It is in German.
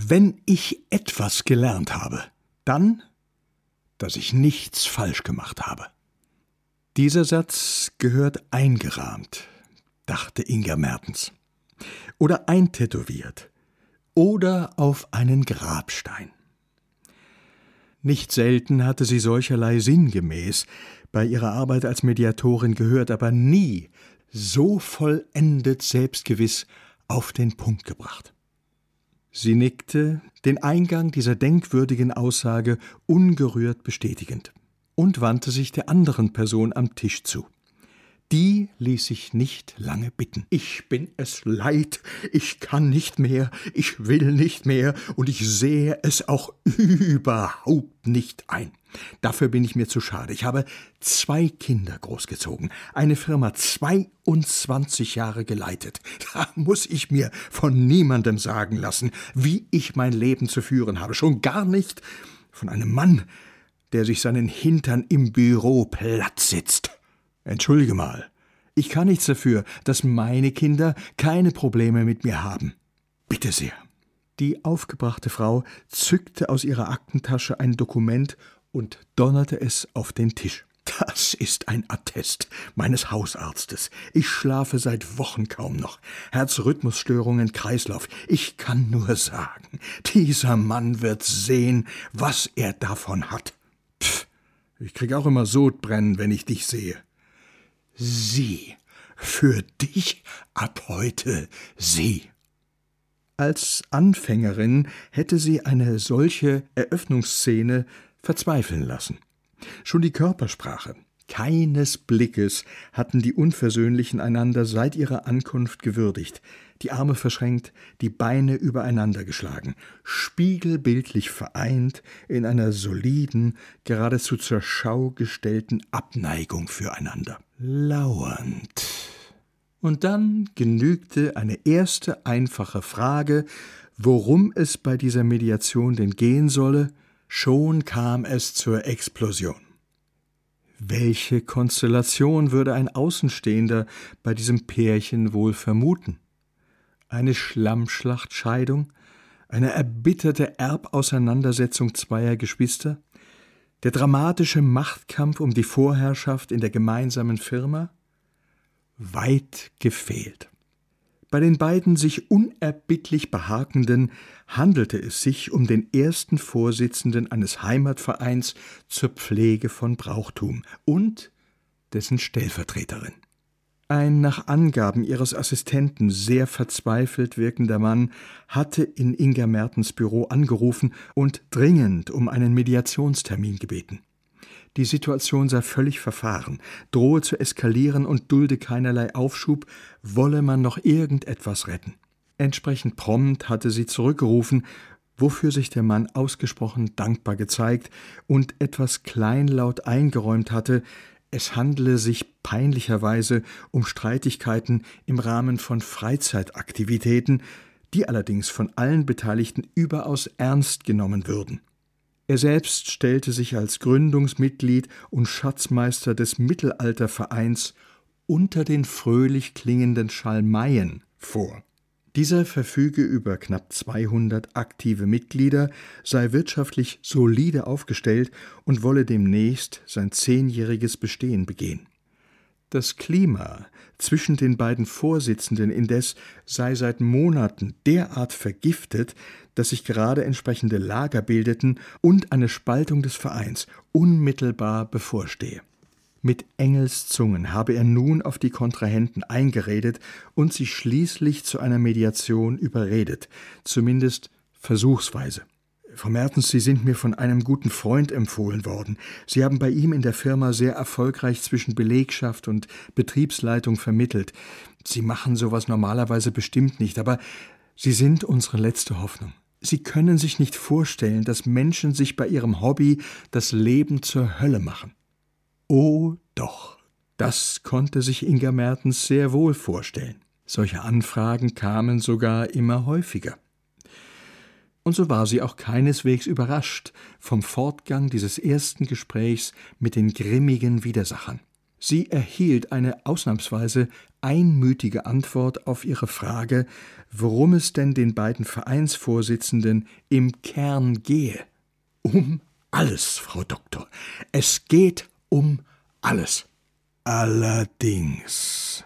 Wenn ich etwas gelernt habe, dann, dass ich nichts falsch gemacht habe. Dieser Satz gehört eingerahmt, dachte Inga Mertens. Oder eintätowiert. Oder auf einen Grabstein. Nicht selten hatte sie solcherlei sinngemäß bei ihrer Arbeit als Mediatorin gehört, aber nie so vollendet selbstgewiss auf den Punkt gebracht. Sie nickte, den Eingang dieser denkwürdigen Aussage ungerührt bestätigend, und wandte sich der anderen Person am Tisch zu. Die ließ sich nicht lange bitten. Ich bin es leid, ich kann nicht mehr, ich will nicht mehr, und ich sehe es auch überhaupt nicht ein. Dafür bin ich mir zu schade. Ich habe zwei Kinder großgezogen, eine Firma 22 Jahre geleitet. Da muss ich mir von niemandem sagen lassen, wie ich mein Leben zu führen habe. Schon gar nicht von einem Mann, der sich seinen Hintern im Büro platt sitzt. Entschuldige mal, ich kann nichts dafür, dass meine Kinder keine Probleme mit mir haben. Bitte sehr. Die aufgebrachte Frau zückte aus ihrer Aktentasche ein Dokument und donnerte es auf den Tisch. Das ist ein Attest meines Hausarztes. Ich schlafe seit Wochen kaum noch. Herzrhythmusstörungen, Kreislauf. Ich kann nur sagen, dieser Mann wird sehen, was er davon hat. Pff, ich krieg auch immer Sodbrennen, wenn ich dich sehe. Sie. Für dich ab heute sie. Als Anfängerin hätte sie eine solche Eröffnungsszene verzweifeln lassen. Schon die Körpersprache, keines Blickes hatten die Unversöhnlichen einander seit ihrer Ankunft gewürdigt, die Arme verschränkt, die Beine übereinander geschlagen, spiegelbildlich vereint in einer soliden, geradezu zur Schau gestellten Abneigung füreinander. Lauernd. Und dann genügte eine erste einfache Frage, worum es bei dieser Mediation denn gehen solle, schon kam es zur Explosion. Welche Konstellation würde ein Außenstehender bei diesem Pärchen wohl vermuten? Eine Schlammschlachtscheidung? Eine erbitterte Erbauseinandersetzung zweier Geschwister? Der dramatische Machtkampf um die Vorherrschaft in der gemeinsamen Firma? Weit gefehlt. Bei den beiden sich unerbittlich behakenden handelte es sich um den ersten Vorsitzenden eines Heimatvereins zur Pflege von Brauchtum und dessen Stellvertreterin. Ein nach Angaben ihres Assistenten sehr verzweifelt wirkender Mann hatte in Inga Mertens Büro angerufen und dringend um einen Mediationstermin gebeten. Die Situation sei völlig verfahren, drohe zu eskalieren und dulde keinerlei Aufschub, wolle man noch irgendetwas retten. Entsprechend prompt hatte sie zurückgerufen, wofür sich der Mann ausgesprochen dankbar gezeigt und etwas kleinlaut eingeräumt hatte, es handle sich peinlicherweise um Streitigkeiten im Rahmen von Freizeitaktivitäten, die allerdings von allen Beteiligten überaus ernst genommen würden. Er selbst stellte sich als Gründungsmitglied und Schatzmeister des Mittelaltervereins unter den fröhlich klingenden Schalmeien vor. Dieser verfüge über knapp 200 aktive Mitglieder, sei wirtschaftlich solide aufgestellt und wolle demnächst sein zehnjähriges Bestehen begehen. Das Klima zwischen den beiden Vorsitzenden indes sei seit Monaten derart vergiftet, dass sich gerade entsprechende Lager bildeten und eine Spaltung des Vereins unmittelbar bevorstehe. Mit Engelszungen habe er nun auf die Kontrahenten eingeredet und sie schließlich zu einer Mediation überredet, zumindest versuchsweise. Frau Mertens, Sie sind mir von einem guten Freund empfohlen worden. Sie haben bei ihm in der Firma sehr erfolgreich zwischen Belegschaft und Betriebsleitung vermittelt. Sie machen sowas normalerweise bestimmt nicht, aber Sie sind unsere letzte Hoffnung. Sie können sich nicht vorstellen, dass Menschen sich bei ihrem Hobby das Leben zur Hölle machen. Oh doch, das konnte sich Inga Mertens sehr wohl vorstellen. Solche Anfragen kamen sogar immer häufiger. Und so war sie auch keineswegs überrascht vom Fortgang dieses ersten Gesprächs mit den grimmigen Widersachern. Sie erhielt eine ausnahmsweise einmütige Antwort auf ihre Frage, worum es denn den beiden Vereinsvorsitzenden im Kern gehe. Um alles, Frau Doktor. Es geht um alles. Allerdings,